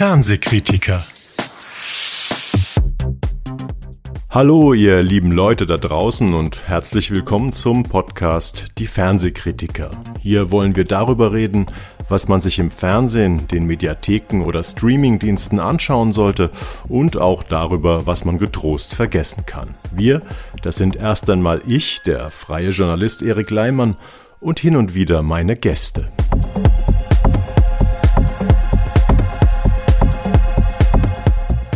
Fernsehkritiker. Hallo, ihr lieben Leute da draußen und herzlich willkommen zum Podcast Die Fernsehkritiker. Hier wollen wir darüber reden, was man sich im Fernsehen, den Mediatheken oder Streamingdiensten anschauen sollte und auch darüber, was man getrost vergessen kann. Wir, das sind erst einmal ich, der freie Journalist Erik Leimann und hin und wieder meine Gäste.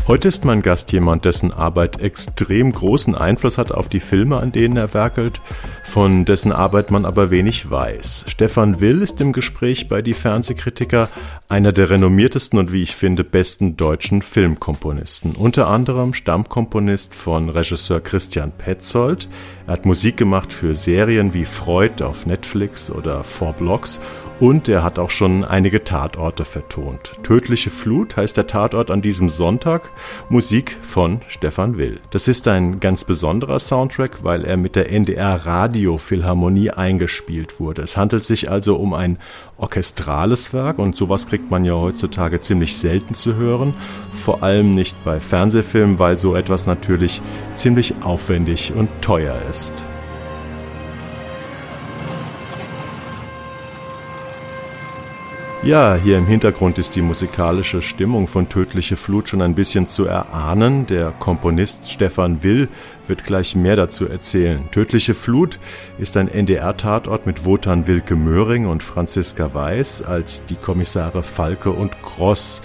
Heute ist mein Gast jemand, dessen Arbeit extrem großen Einfluss hat auf die Filme, an denen er werkelt, von dessen Arbeit man aber wenig weiß. Stefan Will ist im Gespräch bei die Fernsehkritiker einer der renommiertesten und wie ich finde besten deutschen Filmkomponisten. Unter anderem Stammkomponist von Regisseur Christian Petzold. Er hat Musik gemacht für Serien wie Freud auf Netflix oder Four Blocks und er hat auch schon einige Tatorte vertont. Tödliche Flut heißt der Tatort an diesem Sonntag. Musik von Stefan Will. Das ist ein ganz besonderer Soundtrack, weil er mit der NDR Radio Philharmonie eingespielt wurde. Es handelt sich also um ein orchestrales Werk und sowas kriegt man ja heutzutage ziemlich selten zu hören. Vor allem nicht bei Fernsehfilmen, weil so etwas natürlich ziemlich aufwendig und teuer ist. Ja, hier im Hintergrund ist die musikalische Stimmung von Tödliche Flut schon ein bisschen zu erahnen. Der Komponist Stefan Will wird gleich mehr dazu erzählen. Tödliche Flut ist ein NDR-Tatort mit Wotan Wilke Möhring und Franziska Weiß als die Kommissare Falke und Gross.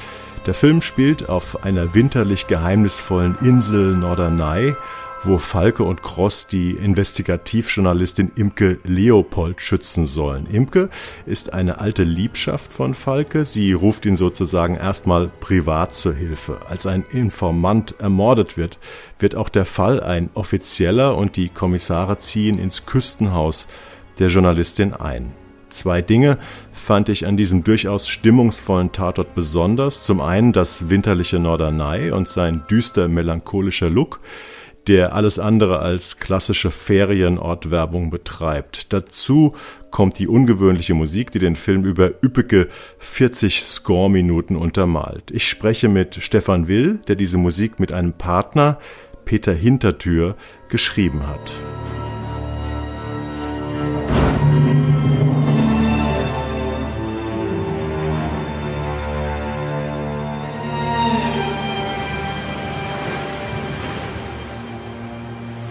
Der Film spielt auf einer winterlich geheimnisvollen Insel Norderney wo Falke und Cross die Investigativjournalistin Imke Leopold schützen sollen. Imke ist eine alte Liebschaft von Falke. Sie ruft ihn sozusagen erstmal privat zur Hilfe. Als ein Informant ermordet wird, wird auch der Fall ein offizieller und die Kommissare ziehen ins Küstenhaus der Journalistin ein. Zwei Dinge fand ich an diesem durchaus stimmungsvollen Tatort besonders. Zum einen das winterliche Norderney und sein düster melancholischer Look der alles andere als klassische Ferienortwerbung betreibt. Dazu kommt die ungewöhnliche Musik, die den Film über üppige 40 Score-Minuten untermalt. Ich spreche mit Stefan Will, der diese Musik mit einem Partner, Peter Hintertür, geschrieben hat.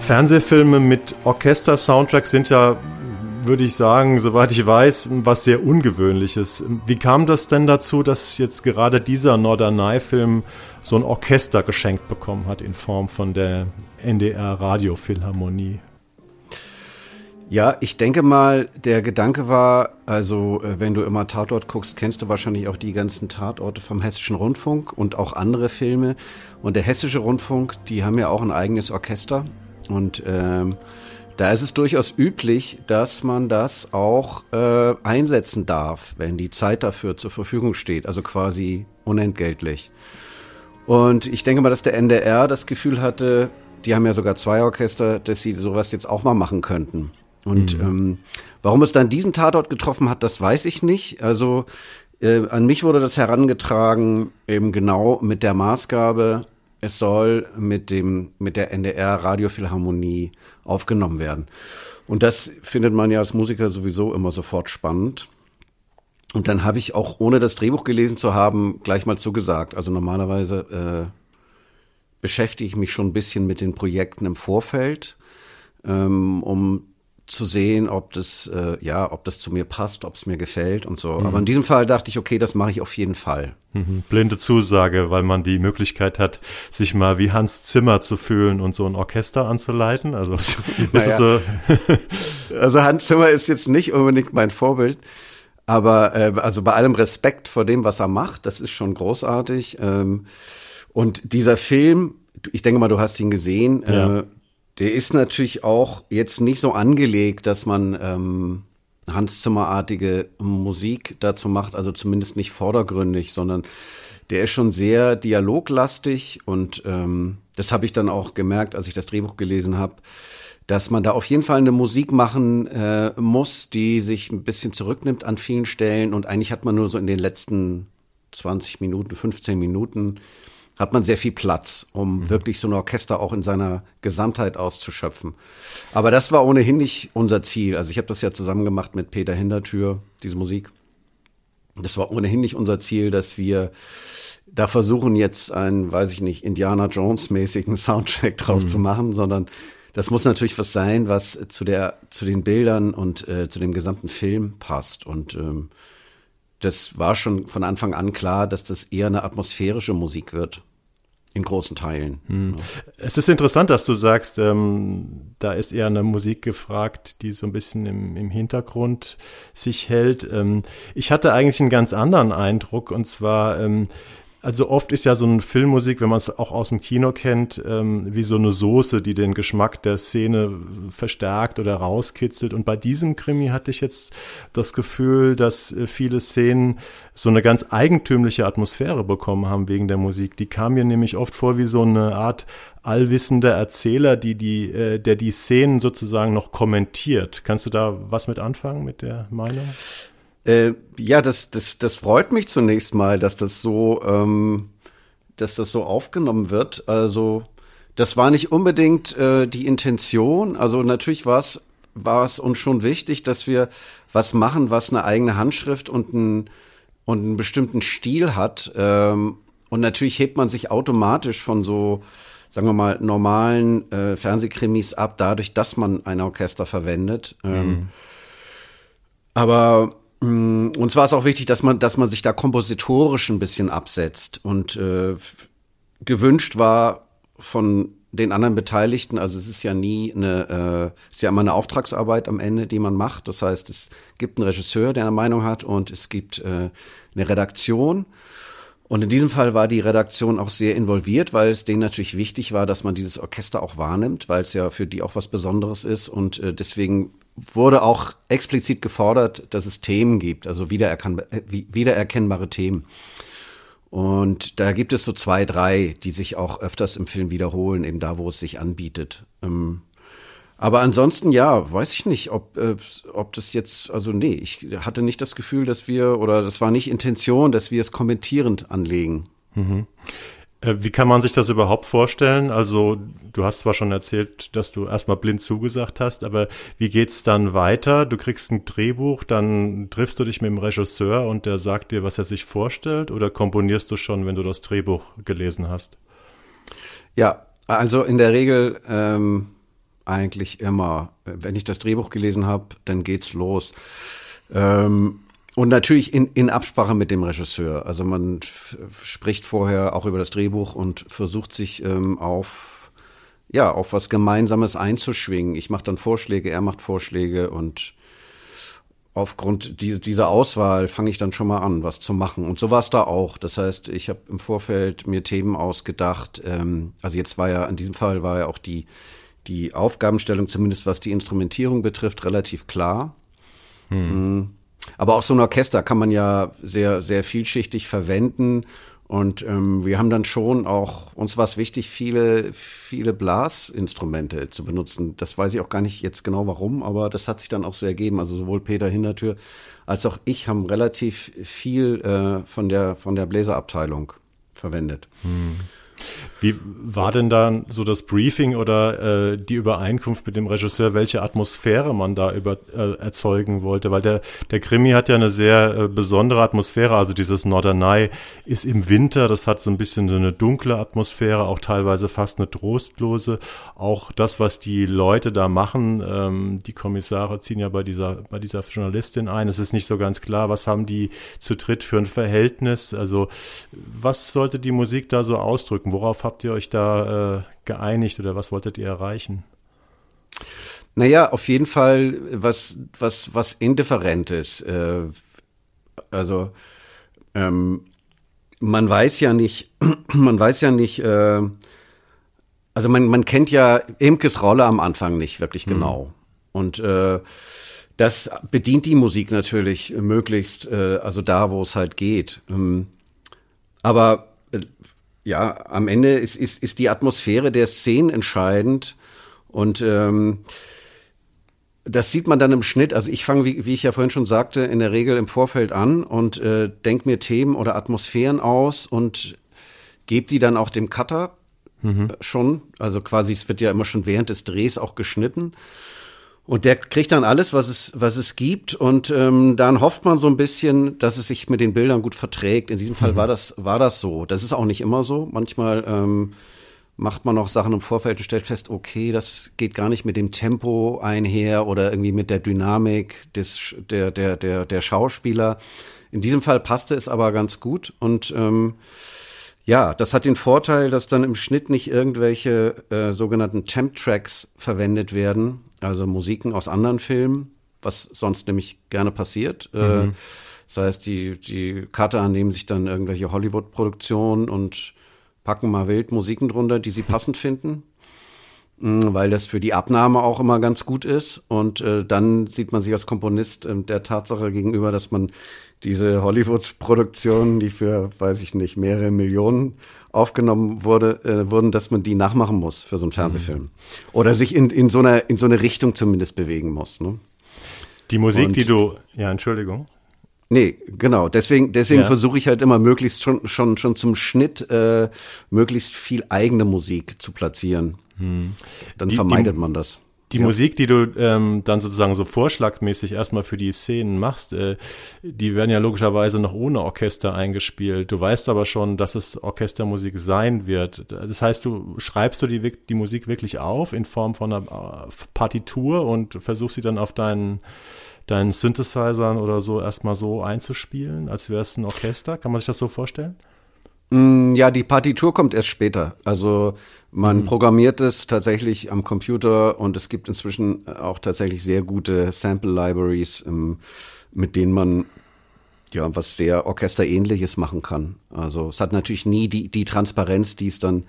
Fernsehfilme mit Orchester-Soundtrack sind ja, würde ich sagen, soweit ich weiß, was sehr Ungewöhnliches. Wie kam das denn dazu, dass jetzt gerade dieser Norderney-Film so ein Orchester geschenkt bekommen hat in Form von der NDR Radiophilharmonie? Ja, ich denke mal, der Gedanke war, also äh, wenn du immer Tatort guckst, kennst du wahrscheinlich auch die ganzen Tatorte vom Hessischen Rundfunk und auch andere Filme. Und der Hessische Rundfunk, die haben ja auch ein eigenes Orchester. Und ähm, da ist es durchaus üblich, dass man das auch äh, einsetzen darf, wenn die Zeit dafür zur Verfügung steht, also quasi unentgeltlich. Und ich denke mal, dass der NDR das Gefühl hatte, die haben ja sogar zwei Orchester, dass sie sowas jetzt auch mal machen könnten. Und mhm. ähm, warum es dann diesen Tatort getroffen hat, das weiß ich nicht. Also äh, an mich wurde das herangetragen, eben genau mit der Maßgabe, es soll mit dem, mit der NDR Radiophilharmonie aufgenommen werden. Und das findet man ja als Musiker sowieso immer sofort spannend. Und dann habe ich auch, ohne das Drehbuch gelesen zu haben, gleich mal zugesagt. Also normalerweise äh, beschäftige ich mich schon ein bisschen mit den Projekten im Vorfeld, ähm, um zu sehen, ob das, äh, ja, ob das zu mir passt, ob es mir gefällt und so. Mhm. Aber in diesem Fall dachte ich, okay, das mache ich auf jeden Fall. Mhm. Blinde Zusage, weil man die Möglichkeit hat, sich mal wie Hans Zimmer zu fühlen und so ein Orchester anzuleiten. Also ist es so. also Hans Zimmer ist jetzt nicht unbedingt mein Vorbild. Aber äh, also bei allem Respekt vor dem, was er macht, das ist schon großartig. Ähm, und dieser Film, ich denke mal, du hast ihn gesehen, ja. äh, der ist natürlich auch jetzt nicht so angelegt, dass man ähm, Hans Zimmerartige Musik dazu macht, also zumindest nicht vordergründig, sondern der ist schon sehr dialoglastig und ähm, das habe ich dann auch gemerkt, als ich das Drehbuch gelesen habe, dass man da auf jeden Fall eine Musik machen äh, muss, die sich ein bisschen zurücknimmt an vielen Stellen und eigentlich hat man nur so in den letzten 20 Minuten, 15 Minuten hat man sehr viel Platz, um mhm. wirklich so ein Orchester auch in seiner Gesamtheit auszuschöpfen. Aber das war ohnehin nicht unser Ziel. Also ich habe das ja zusammen gemacht mit Peter Hintertür, diese Musik. Das war ohnehin nicht unser Ziel, dass wir da versuchen jetzt einen, weiß ich nicht, Indiana Jones mäßigen Soundtrack drauf mhm. zu machen, sondern das muss natürlich was sein, was zu der, zu den Bildern und äh, zu dem gesamten Film passt. Und ähm, das war schon von Anfang an klar, dass das eher eine atmosphärische Musik wird. In großen Teilen. Hm. Es ist interessant, dass du sagst, ähm, da ist eher eine Musik gefragt, die so ein bisschen im, im Hintergrund sich hält. Ähm, ich hatte eigentlich einen ganz anderen Eindruck und zwar, ähm, also oft ist ja so eine Filmmusik, wenn man es auch aus dem Kino kennt, ähm, wie so eine Soße, die den Geschmack der Szene verstärkt oder rauskitzelt. Und bei diesem Krimi hatte ich jetzt das Gefühl, dass äh, viele Szenen so eine ganz eigentümliche Atmosphäre bekommen haben wegen der Musik. Die kam mir nämlich oft vor wie so eine Art allwissender Erzähler, die die, äh, der die Szenen sozusagen noch kommentiert. Kannst du da was mit anfangen mit der Meinung? Äh, ja, das, das, das freut mich zunächst mal, dass das so, ähm, dass das so aufgenommen wird. Also, das war nicht unbedingt äh, die Intention. Also natürlich war es war es uns schon wichtig, dass wir was machen, was eine eigene Handschrift und, ein, und einen bestimmten Stil hat. Ähm, und natürlich hebt man sich automatisch von so, sagen wir mal, normalen äh, Fernsehkrimis ab, dadurch, dass man ein Orchester verwendet. Ähm, mhm. Aber und zwar ist auch wichtig, dass man, dass man sich da kompositorisch ein bisschen absetzt. Und äh, gewünscht war von den anderen Beteiligten, also es ist ja nie eine, äh, ist ja immer eine Auftragsarbeit am Ende, die man macht. Das heißt, es gibt einen Regisseur, der eine Meinung hat, und es gibt äh, eine Redaktion. Und in diesem Fall war die Redaktion auch sehr involviert, weil es denen natürlich wichtig war, dass man dieses Orchester auch wahrnimmt, weil es ja für die auch was Besonderes ist. Und äh, deswegen wurde auch explizit gefordert, dass es Themen gibt, also wiedererkennbare Themen. Und da gibt es so zwei, drei, die sich auch öfters im Film wiederholen, eben da, wo es sich anbietet. Ähm, aber ansonsten, ja, weiß ich nicht, ob, äh, ob das jetzt, also nee, ich hatte nicht das Gefühl, dass wir, oder das war nicht Intention, dass wir es kommentierend anlegen. Mhm. Äh, wie kann man sich das überhaupt vorstellen? Also, du hast zwar schon erzählt, dass du erstmal blind zugesagt hast, aber wie geht's dann weiter? Du kriegst ein Drehbuch, dann triffst du dich mit dem Regisseur und der sagt dir, was er sich vorstellt, oder komponierst du schon, wenn du das Drehbuch gelesen hast? Ja, also in der Regel ähm, eigentlich immer. Wenn ich das Drehbuch gelesen habe, dann geht's los. Ähm, und natürlich in, in Absprache mit dem Regisseur. Also man spricht vorher auch über das Drehbuch und versucht sich ähm, auf ja auf was Gemeinsames einzuschwingen. Ich mache dann Vorschläge, er macht Vorschläge und aufgrund dieser Auswahl fange ich dann schon mal an, was zu machen. Und so war es da auch. Das heißt, ich habe im Vorfeld mir Themen ausgedacht. Ähm, also jetzt war ja in diesem Fall war ja auch die die Aufgabenstellung, zumindest was die Instrumentierung betrifft, relativ klar. Hm. Mm. Aber auch so ein Orchester kann man ja sehr, sehr vielschichtig verwenden. Und ähm, wir haben dann schon auch, uns war es wichtig, viele, viele Blasinstrumente zu benutzen. Das weiß ich auch gar nicht jetzt genau warum, aber das hat sich dann auch so ergeben. Also sowohl Peter Hintertür als auch ich haben relativ viel äh, von der, von der Bläserabteilung verwendet. Hm. Wie war denn dann so das Briefing oder äh, die Übereinkunft mit dem Regisseur, welche Atmosphäre man da über, äh, erzeugen wollte? Weil der, der Krimi hat ja eine sehr äh, besondere Atmosphäre. Also dieses Norderney ist im Winter, das hat so ein bisschen so eine dunkle Atmosphäre, auch teilweise fast eine trostlose. Auch das, was die Leute da machen, ähm, die Kommissare ziehen ja bei dieser, bei dieser Journalistin ein. Es ist nicht so ganz klar, was haben die zu dritt für ein Verhältnis? Also was sollte die Musik da so ausdrücken? Worauf habt ihr euch da äh, geeinigt oder was wolltet ihr erreichen? Naja, auf jeden Fall was, was, was Indifferentes. Äh, also ähm, man weiß ja nicht, man weiß ja nicht, äh, also man, man kennt ja Imkes Rolle am Anfang nicht wirklich mhm. genau. Und äh, das bedient die Musik natürlich möglichst, äh, also da, wo es halt geht. Ähm, aber äh, ja, am Ende ist, ist, ist die Atmosphäre der Szenen entscheidend und ähm, das sieht man dann im Schnitt. Also ich fange, wie, wie ich ja vorhin schon sagte, in der Regel im Vorfeld an und äh, denke mir Themen oder Atmosphären aus und gebe die dann auch dem Cutter mhm. schon. Also quasi, es wird ja immer schon während des Drehs auch geschnitten. Und der kriegt dann alles, was es, was es gibt. Und ähm, dann hofft man so ein bisschen, dass es sich mit den Bildern gut verträgt. In diesem Fall mhm. war das, war das so. Das ist auch nicht immer so. Manchmal ähm, macht man noch Sachen im Vorfeld und stellt fest, okay, das geht gar nicht mit dem Tempo einher oder irgendwie mit der Dynamik des, der, der, der, der Schauspieler. In diesem Fall passte es aber ganz gut und ähm, ja, das hat den Vorteil, dass dann im Schnitt nicht irgendwelche äh, sogenannten Temp-Tracks verwendet werden, also Musiken aus anderen Filmen, was sonst nämlich gerne passiert. Äh, mhm. Das heißt, die, die Cutter nehmen sich dann irgendwelche Hollywood-Produktionen und packen mal wild Musiken drunter, die sie passend finden, mm, weil das für die Abnahme auch immer ganz gut ist. Und äh, dann sieht man sich als Komponist äh, der Tatsache gegenüber, dass man diese Hollywood-Produktionen, die für, weiß ich nicht, mehrere Millionen aufgenommen wurde, äh, wurden, dass man die nachmachen muss für so einen Fernsehfilm. Mhm. Oder sich in, in, so einer, in so eine Richtung zumindest bewegen muss. Ne? Die Musik, Und, die du, ja, Entschuldigung. Nee, genau. Deswegen, deswegen ja. versuche ich halt immer möglichst schon, schon, schon zum Schnitt äh, möglichst viel eigene Musik zu platzieren. Hm. Dann die, vermeidet die, man das. Die ja. Musik, die du ähm, dann sozusagen so vorschlagmäßig erstmal für die Szenen machst, äh, die werden ja logischerweise noch ohne Orchester eingespielt. Du weißt aber schon, dass es Orchestermusik sein wird. Das heißt, du schreibst du die, die Musik wirklich auf in Form von einer äh, Partitur und versuchst sie dann auf deinen deinen Synthesizern oder so erstmal so einzuspielen, als wäre es ein Orchester. Kann man sich das so vorstellen? Mm, ja, die Partitur kommt erst später. Also man mhm. programmiert es tatsächlich am Computer und es gibt inzwischen auch tatsächlich sehr gute Sample Libraries, ähm, mit denen man ja was sehr Orchesterähnliches machen kann. Also es hat natürlich nie die, die Transparenz, die es dann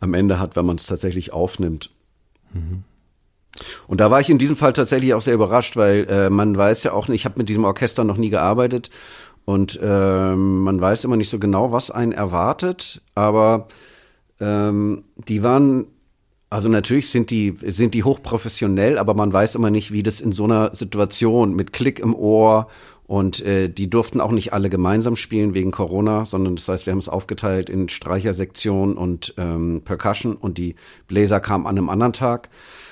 am Ende hat, wenn man es tatsächlich aufnimmt. Mhm. Und da war ich in diesem Fall tatsächlich auch sehr überrascht, weil äh, man weiß ja auch nicht, ich habe mit diesem Orchester noch nie gearbeitet und äh, man weiß immer nicht so genau, was einen erwartet, aber ähm, die waren, also natürlich sind die, sind die hochprofessionell, aber man weiß immer nicht, wie das in so einer Situation mit Klick im Ohr und äh, die durften auch nicht alle gemeinsam spielen wegen Corona, sondern das heißt, wir haben es aufgeteilt in Streichersektion und ähm, Percussion und die Bläser kamen an einem anderen Tag.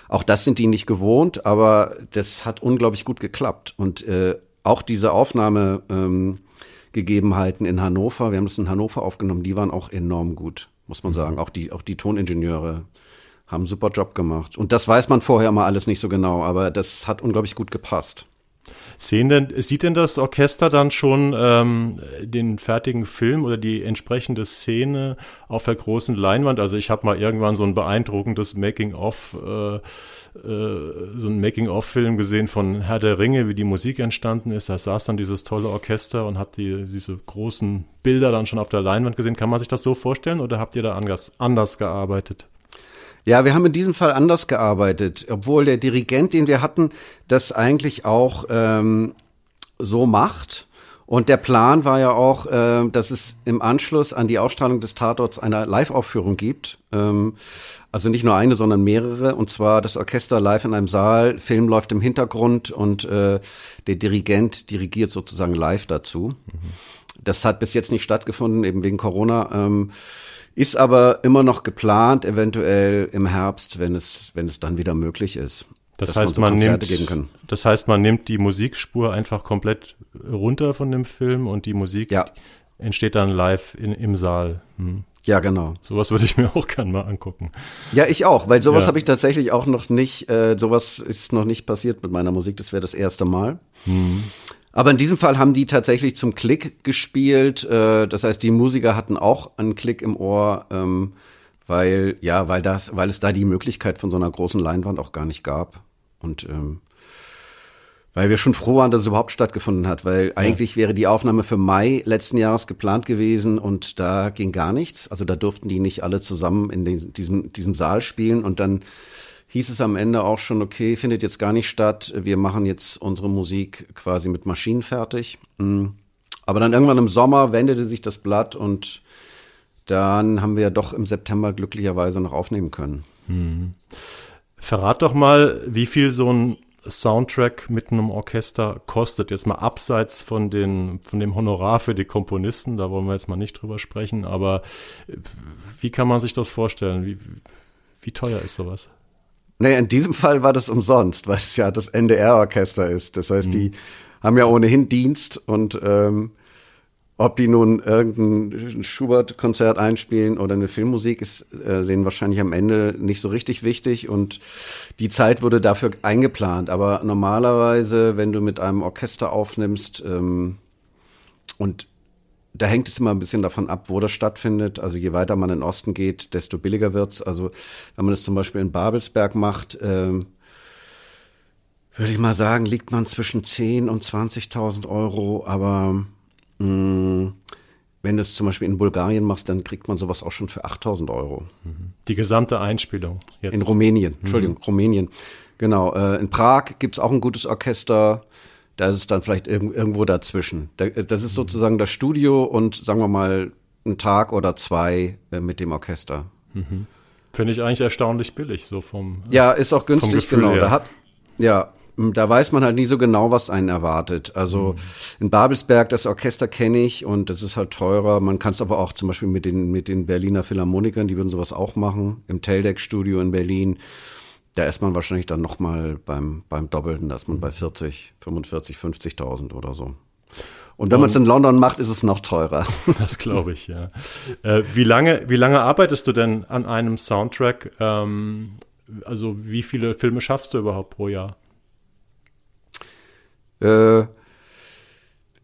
Auch das sind die nicht gewohnt, aber das hat unglaublich gut geklappt. Und äh, auch diese Aufnahmegegebenheiten ähm, in Hannover, wir haben das in Hannover aufgenommen, die waren auch enorm gut, muss man mhm. sagen. Auch die, auch die Toningenieure haben einen super Job gemacht. Und das weiß man vorher mal alles nicht so genau, aber das hat unglaublich gut gepasst. Sehen denn, sieht denn das Orchester dann schon ähm, den fertigen Film oder die entsprechende Szene auf der großen Leinwand? Also ich habe mal irgendwann so ein beeindruckendes Making-of, äh, so ein Making-of-Film gesehen von Herr der Ringe, wie die Musik entstanden ist. Da saß dann dieses tolle Orchester und hat die, diese großen Bilder dann schon auf der Leinwand gesehen. Kann man sich das so vorstellen oder habt ihr da anders, anders gearbeitet? Ja, wir haben in diesem Fall anders gearbeitet, obwohl der Dirigent, den wir hatten, das eigentlich auch ähm, so macht. Und der Plan war ja auch, äh, dass es im Anschluss an die Ausstrahlung des Tatorts eine Live-Aufführung gibt. Ähm, also nicht nur eine, sondern mehrere. Und zwar das Orchester live in einem Saal, Film läuft im Hintergrund und äh, der Dirigent dirigiert sozusagen live dazu. Mhm. Das hat bis jetzt nicht stattgefunden, eben wegen Corona. Ähm, ist aber immer noch geplant, eventuell im Herbst, wenn es, wenn es dann wieder möglich ist. Das heißt, man, so man nimmt, das heißt, man nimmt die Musikspur einfach komplett runter von dem Film und die Musik ja. entsteht dann live in, im Saal. Hm. Ja, genau. Sowas würde ich mir auch gerne mal angucken. Ja, ich auch, weil sowas ja. habe ich tatsächlich auch noch nicht, äh, sowas ist noch nicht passiert mit meiner Musik. Das wäre das erste Mal. Hm. Aber in diesem Fall haben die tatsächlich zum Klick gespielt. Äh, das heißt, die Musiker hatten auch einen Klick im Ohr, ähm, weil ja, weil das, weil es da die Möglichkeit von so einer großen Leinwand auch gar nicht gab. Und ähm, weil wir schon froh waren, dass es überhaupt stattgefunden hat, weil ja. eigentlich wäre die Aufnahme für Mai letzten Jahres geplant gewesen und da ging gar nichts. Also da durften die nicht alle zusammen in den, diesem, diesem Saal spielen und dann hieß es am Ende auch schon, okay, findet jetzt gar nicht statt. Wir machen jetzt unsere Musik quasi mit Maschinen fertig. Mm. Aber dann irgendwann im Sommer wendete sich das Blatt und dann haben wir ja doch im September glücklicherweise noch aufnehmen können. Hm. Verrat doch mal, wie viel so ein Soundtrack mit einem Orchester kostet. Jetzt mal abseits von, den, von dem Honorar für die Komponisten, da wollen wir jetzt mal nicht drüber sprechen, aber äh, wie kann man sich das vorstellen? Wie, wie teuer ist sowas? Naja, in diesem Fall war das umsonst, weil es ja das NDR-Orchester ist. Das heißt, mhm. die haben ja ohnehin Dienst und ähm, ob die nun irgendein Schubert-Konzert einspielen oder eine Filmmusik, ist äh, denen wahrscheinlich am Ende nicht so richtig wichtig und die Zeit wurde dafür eingeplant. Aber normalerweise, wenn du mit einem Orchester aufnimmst ähm, und da hängt es immer ein bisschen davon ab, wo das stattfindet. Also je weiter man in den Osten geht, desto billiger wird's. Also wenn man es zum Beispiel in Babelsberg macht, ähm, würde ich mal sagen, liegt man zwischen 10 und 20.000 Euro, aber Mm, wenn du es zum Beispiel in Bulgarien machst, dann kriegt man sowas auch schon für 8000 Euro. Die gesamte Einspielung jetzt. In Rumänien, mhm. Entschuldigung, mhm. Rumänien. Genau. Äh, in Prag gibt es auch ein gutes Orchester. Da ist es dann vielleicht irg irgendwo dazwischen. das ist sozusagen das Studio und sagen wir mal ein Tag oder zwei äh, mit dem Orchester. Mhm. Finde ich eigentlich erstaunlich billig, so vom. Ja, ist auch günstig, genau. Her. Da hat, ja, da weiß man halt nie so genau, was einen erwartet. Also mhm. in Babelsberg, das Orchester kenne ich und das ist halt teurer. Man kann es aber auch zum Beispiel mit den, mit den Berliner Philharmonikern, die würden sowas auch machen, im Teldeck-Studio in Berlin. Da ist man wahrscheinlich dann nochmal beim, beim Doppelten, da ist man bei 40, 45, 50.000 oder so. Und wenn man es in London macht, ist es noch teurer. Das glaube ich, ja. Äh, wie, lange, wie lange arbeitest du denn an einem Soundtrack? Ähm, also wie viele Filme schaffst du überhaupt pro Jahr? Äh,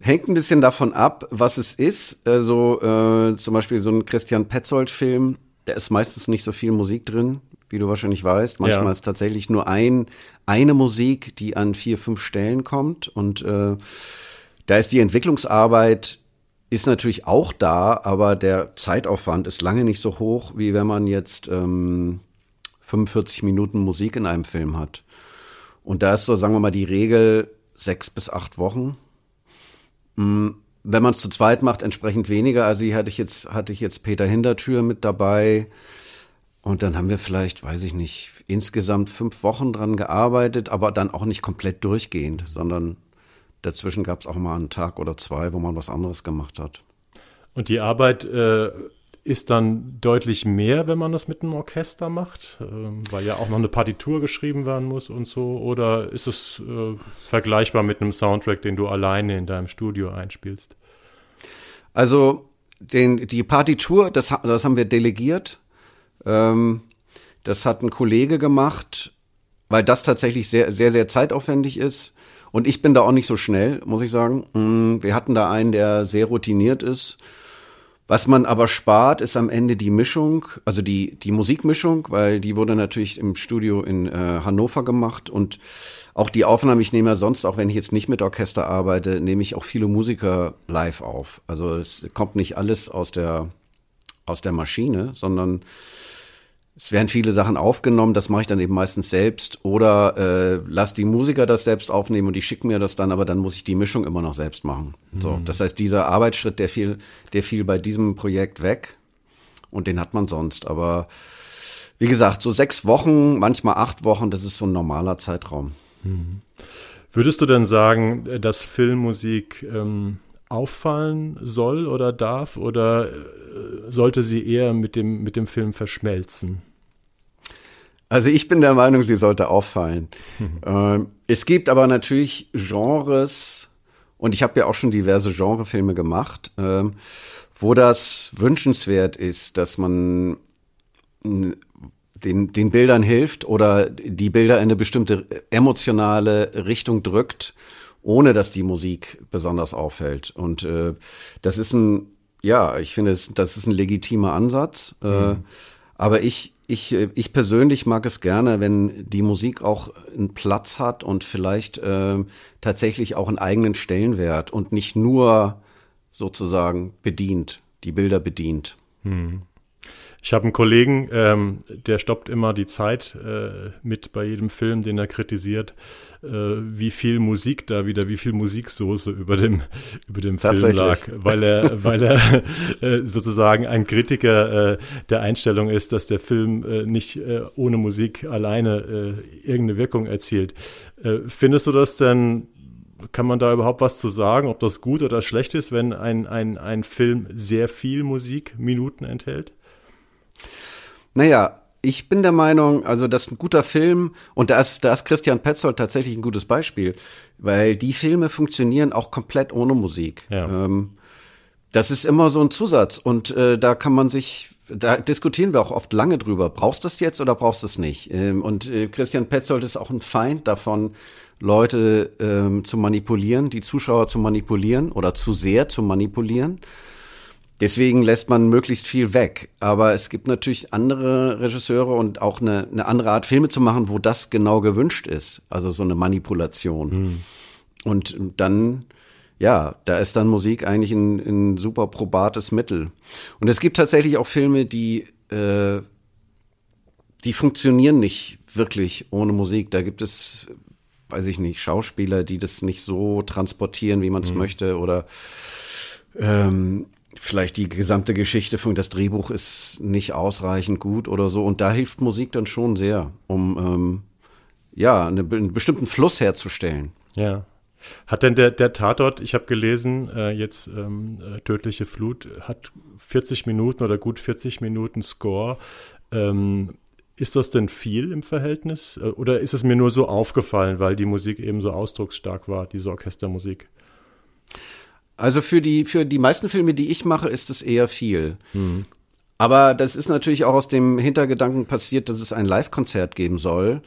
hängt ein bisschen davon ab, was es ist. Also äh, zum Beispiel so ein Christian Petzold-Film, da ist meistens nicht so viel Musik drin, wie du wahrscheinlich weißt. Manchmal ja. ist tatsächlich nur ein, eine Musik, die an vier, fünf Stellen kommt. Und äh, da ist die Entwicklungsarbeit ist natürlich auch da, aber der Zeitaufwand ist lange nicht so hoch, wie wenn man jetzt ähm, 45 Minuten Musik in einem Film hat. Und da ist so, sagen wir mal, die Regel, sechs bis acht Wochen. Mm, wenn man es zu zweit macht, entsprechend weniger. Also hier hatte ich jetzt, hatte ich jetzt Peter Hintertür mit dabei. Und dann haben wir vielleicht, weiß ich nicht, insgesamt fünf Wochen dran gearbeitet, aber dann auch nicht komplett durchgehend, sondern dazwischen gab es auch mal einen Tag oder zwei, wo man was anderes gemacht hat. Und die Arbeit äh, ist dann deutlich mehr, wenn man das mit einem Orchester macht, ähm, weil ja auch noch eine Partitur geschrieben werden muss und so. Oder ist es äh, vergleichbar mit einem Soundtrack, den du alleine in deinem Studio einspielst? Also den, die Partitur, das, das haben wir delegiert. Ähm, das hat ein Kollege gemacht, weil das tatsächlich sehr, sehr, sehr zeitaufwendig ist. Und ich bin da auch nicht so schnell, muss ich sagen. Mm, wir hatten da einen, der sehr routiniert ist was man aber spart, ist am Ende die Mischung, also die, die Musikmischung, weil die wurde natürlich im Studio in äh, Hannover gemacht und auch die Aufnahme, ich nehme ja sonst, auch wenn ich jetzt nicht mit Orchester arbeite, nehme ich auch viele Musiker live auf. Also es kommt nicht alles aus der, aus der Maschine, sondern es werden viele Sachen aufgenommen, das mache ich dann eben meistens selbst oder äh, lass die Musiker das selbst aufnehmen und die schicken mir das dann, aber dann muss ich die Mischung immer noch selbst machen. Mhm. So, das heißt, dieser Arbeitsschritt, der fiel, der fiel bei diesem Projekt weg und den hat man sonst. Aber wie gesagt, so sechs Wochen, manchmal acht Wochen, das ist so ein normaler Zeitraum. Mhm. Würdest du denn sagen, dass Filmmusik ähm, auffallen soll oder darf oder äh, sollte sie eher mit dem, mit dem Film verschmelzen? Also ich bin der Meinung, sie sollte auffallen. Mhm. es gibt aber natürlich Genres, und ich habe ja auch schon diverse Genrefilme gemacht, ähm, wo das wünschenswert ist, dass man den, den Bildern hilft oder die Bilder in eine bestimmte emotionale Richtung drückt ohne dass die Musik besonders auffällt. Und äh, das ist ein, ja, ich finde, das ist ein legitimer Ansatz. Äh, mhm. Äh, aber ich, ich, ich persönlich mag es gerne, wenn die Musik auch einen Platz hat und vielleicht äh, tatsächlich auch einen eigenen Stellenwert und nicht nur sozusagen bedient, die Bilder bedient. Mhm. Ich habe einen Kollegen, ähm, der stoppt immer die Zeit äh, mit bei jedem Film, den er kritisiert, äh, wie viel Musik da wieder, wie viel Musiksoße über dem über dem Film lag, weil er weil er äh, sozusagen ein Kritiker äh, der Einstellung ist, dass der Film äh, nicht äh, ohne Musik alleine äh, irgendeine Wirkung erzielt. Äh, findest du das denn kann man da überhaupt was zu sagen, ob das gut oder schlecht ist, wenn ein, ein, ein Film sehr viel Musikminuten enthält? Naja, ich bin der Meinung, also das ist ein guter Film und da ist, da ist Christian Petzold tatsächlich ein gutes Beispiel, weil die Filme funktionieren auch komplett ohne Musik. Ja. Ähm, das ist immer so ein Zusatz und äh, da kann man sich, da diskutieren wir auch oft lange drüber. Brauchst du es jetzt oder brauchst du es nicht? Ähm, und äh, Christian Petzold ist auch ein Feind davon, Leute ähm, zu manipulieren, die Zuschauer zu manipulieren oder zu sehr zu manipulieren. Deswegen lässt man möglichst viel weg. Aber es gibt natürlich andere Regisseure und auch eine, eine andere Art, Filme zu machen, wo das genau gewünscht ist. Also so eine Manipulation. Mhm. Und dann, ja, da ist dann Musik eigentlich ein, ein super probates Mittel. Und es gibt tatsächlich auch Filme, die, äh, die funktionieren nicht wirklich ohne Musik. Da gibt es, weiß ich nicht, Schauspieler, die das nicht so transportieren, wie man es mhm. möchte oder ähm, vielleicht die gesamte Geschichte von das Drehbuch ist nicht ausreichend gut oder so. Und da hilft Musik dann schon sehr, um ähm, ja eine, einen bestimmten Fluss herzustellen. Ja. Hat denn der, der Tatort, ich habe gelesen, äh, jetzt ähm, äh, Tödliche Flut, hat 40 Minuten oder gut 40 Minuten Score. Ähm, ist das denn viel im Verhältnis? Äh, oder ist es mir nur so aufgefallen, weil die Musik eben so ausdrucksstark war, diese Orchestermusik? Also für die, für die meisten Filme, die ich mache, ist es eher viel. Mhm. Aber das ist natürlich auch aus dem Hintergedanken passiert, dass es ein Live-Konzert geben soll.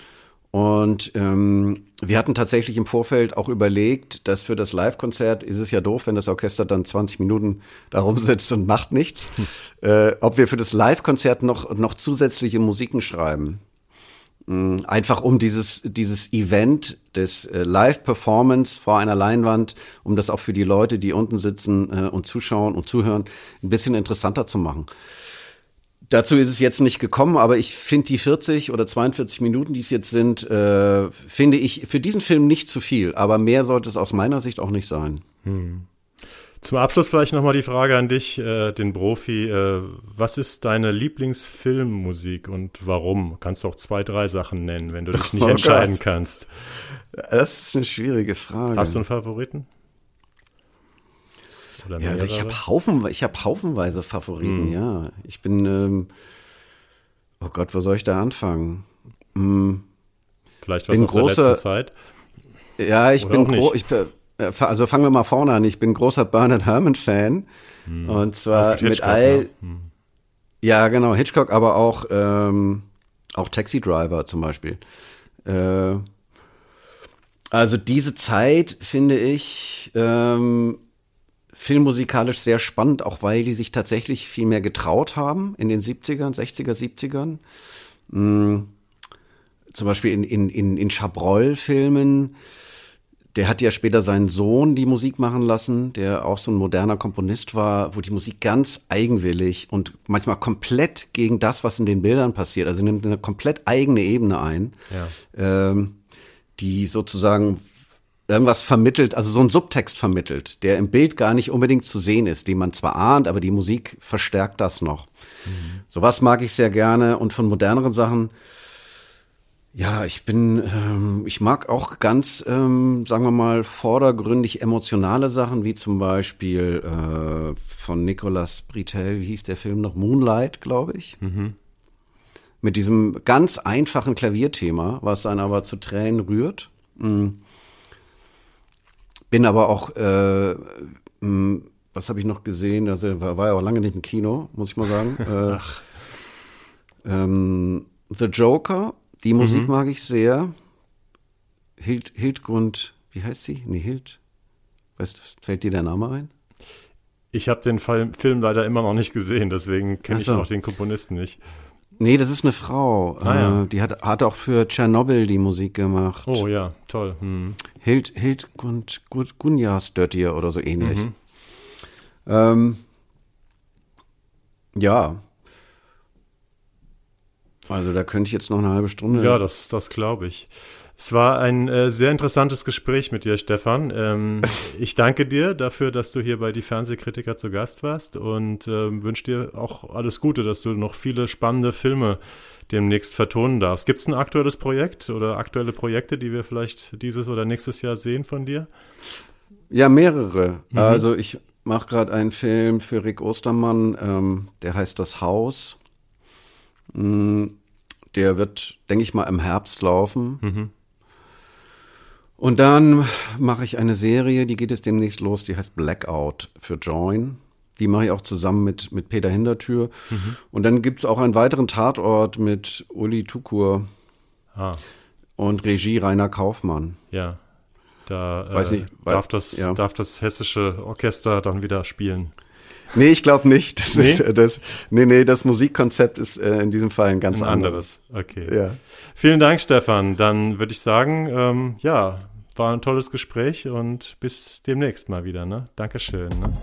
Und ähm, wir hatten tatsächlich im Vorfeld auch überlegt, dass für das Live-Konzert ist es ja doof, wenn das Orchester dann 20 Minuten da rumsitzt und macht nichts, hm. äh, ob wir für das Live-Konzert noch, noch zusätzliche Musiken schreiben. Einfach um dieses, dieses Event des äh, Live-Performance vor einer Leinwand, um das auch für die Leute, die unten sitzen äh, und zuschauen und zuhören, ein bisschen interessanter zu machen. Dazu ist es jetzt nicht gekommen, aber ich finde die 40 oder 42 Minuten, die es jetzt sind, äh, finde ich für diesen Film nicht zu viel. Aber mehr sollte es aus meiner Sicht auch nicht sein. Hm. Zum Abschluss vielleicht nochmal die Frage an dich, äh, den Profi. Äh, was ist deine Lieblingsfilmmusik und warum? Kannst du auch zwei, drei Sachen nennen, wenn du dich nicht oh entscheiden Gott. kannst. Das ist eine schwierige Frage. Hast du einen Favoriten? ja, also ich habe Haufen, ich habe haufenweise Favoriten, hm. ja. Ich bin, ähm, oh Gott, wo soll ich da anfangen? Hm. Vielleicht was aus großer, der letzten Zeit? Ja, ich Oder bin groß, ich, also fangen wir mal vorne an. Ich bin großer Bernard Herrmann-Fan. Hm. Und zwar mit all. Ne? Hm. Ja, genau, Hitchcock, aber auch, ähm, auch Taxi Driver zum Beispiel. Äh, also diese Zeit finde ich ähm, filmmusikalisch sehr spannend, auch weil die sich tatsächlich viel mehr getraut haben in den 70ern, 60er, 70ern. Mhm. Zum Beispiel in, in, in, in Chabrol-Filmen der hat ja später seinen Sohn die Musik machen lassen, der auch so ein moderner Komponist war, wo die Musik ganz eigenwillig und manchmal komplett gegen das, was in den Bildern passiert, also nimmt eine komplett eigene Ebene ein, ja. ähm, die sozusagen irgendwas vermittelt, also so ein Subtext vermittelt, der im Bild gar nicht unbedingt zu sehen ist, den man zwar ahnt, aber die Musik verstärkt das noch. Mhm. Sowas mag ich sehr gerne und von moderneren Sachen ja, ich bin, ähm, ich mag auch ganz, ähm, sagen wir mal, vordergründig emotionale Sachen, wie zum Beispiel äh, von Nicolas Britel, wie hieß der Film noch? Moonlight, glaube ich. Mhm. Mit diesem ganz einfachen Klavierthema, was dann aber zu Tränen rührt. Mhm. Bin aber auch, äh, mh, was habe ich noch gesehen? Also war, war ja auch lange nicht im Kino, muss ich mal sagen. äh, ähm, The Joker die Musik mhm. mag ich sehr. Hild, Hildgrund, wie heißt sie? Nee, Hild. Weißt du, fällt dir der Name ein? Ich habe den Film leider immer noch nicht gesehen, deswegen kenne so. ich auch den Komponisten nicht. Nee, das ist eine Frau. Ah, ja. Äh, die hat, hat auch für Tschernobyl die Musik gemacht. Oh ja, toll. Hm. Hild, Hildgrund Gunjas Döttir oder so ähnlich. Mhm. Ähm, ja, Also da könnte ich jetzt noch eine halbe Stunde. Ja, das, das glaube ich. Es war ein äh, sehr interessantes Gespräch mit dir, Stefan. Ähm, ich danke dir dafür, dass du hier bei die Fernsehkritiker zu Gast warst und äh, wünsche dir auch alles Gute, dass du noch viele spannende Filme demnächst vertonen darfst. Gibt es ein aktuelles Projekt oder aktuelle Projekte, die wir vielleicht dieses oder nächstes Jahr sehen von dir? Ja, mehrere. Mhm. Also ich mache gerade einen Film für Rick Ostermann, ähm, der heißt Das Haus. Mm, der wird, denke ich mal, im Herbst laufen. Mhm. Und dann mache ich eine Serie, die geht jetzt demnächst los, die heißt Blackout für Join. Die mache ich auch zusammen mit, mit Peter Hintertür. Mhm. Und dann gibt es auch einen weiteren Tatort mit Uli Tukur ah. und Regie Rainer Kaufmann. Ja. Da Weiß nicht, äh, darf, das, ja. darf das hessische Orchester dann wieder spielen. Nee, ich glaube nicht. Das nee? Ist, das, nee, nee, das Musikkonzept ist äh, in diesem Fall ein ganz ein anderes. anderes. Okay. Ja. Vielen Dank, Stefan. Dann würde ich sagen, ähm, ja, war ein tolles Gespräch und bis demnächst mal wieder. Ne? Dankeschön. Ne?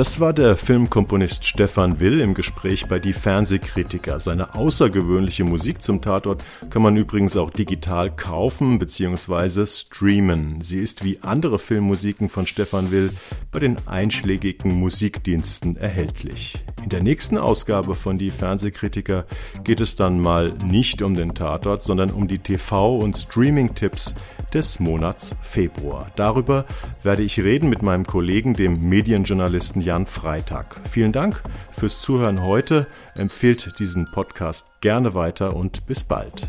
Das war der Filmkomponist Stefan Will im Gespräch bei Die Fernsehkritiker. Seine außergewöhnliche Musik zum Tatort kann man übrigens auch digital kaufen bzw. streamen. Sie ist wie andere Filmmusiken von Stefan Will bei den einschlägigen Musikdiensten erhältlich. In der nächsten Ausgabe von Die Fernsehkritiker geht es dann mal nicht um den Tatort, sondern um die TV- und Streaming-Tipps des Monats Februar. Darüber werde ich reden mit meinem Kollegen, dem Medienjournalisten Jan Freitag. Vielen Dank fürs Zuhören heute. Empfehlt diesen Podcast gerne weiter und bis bald.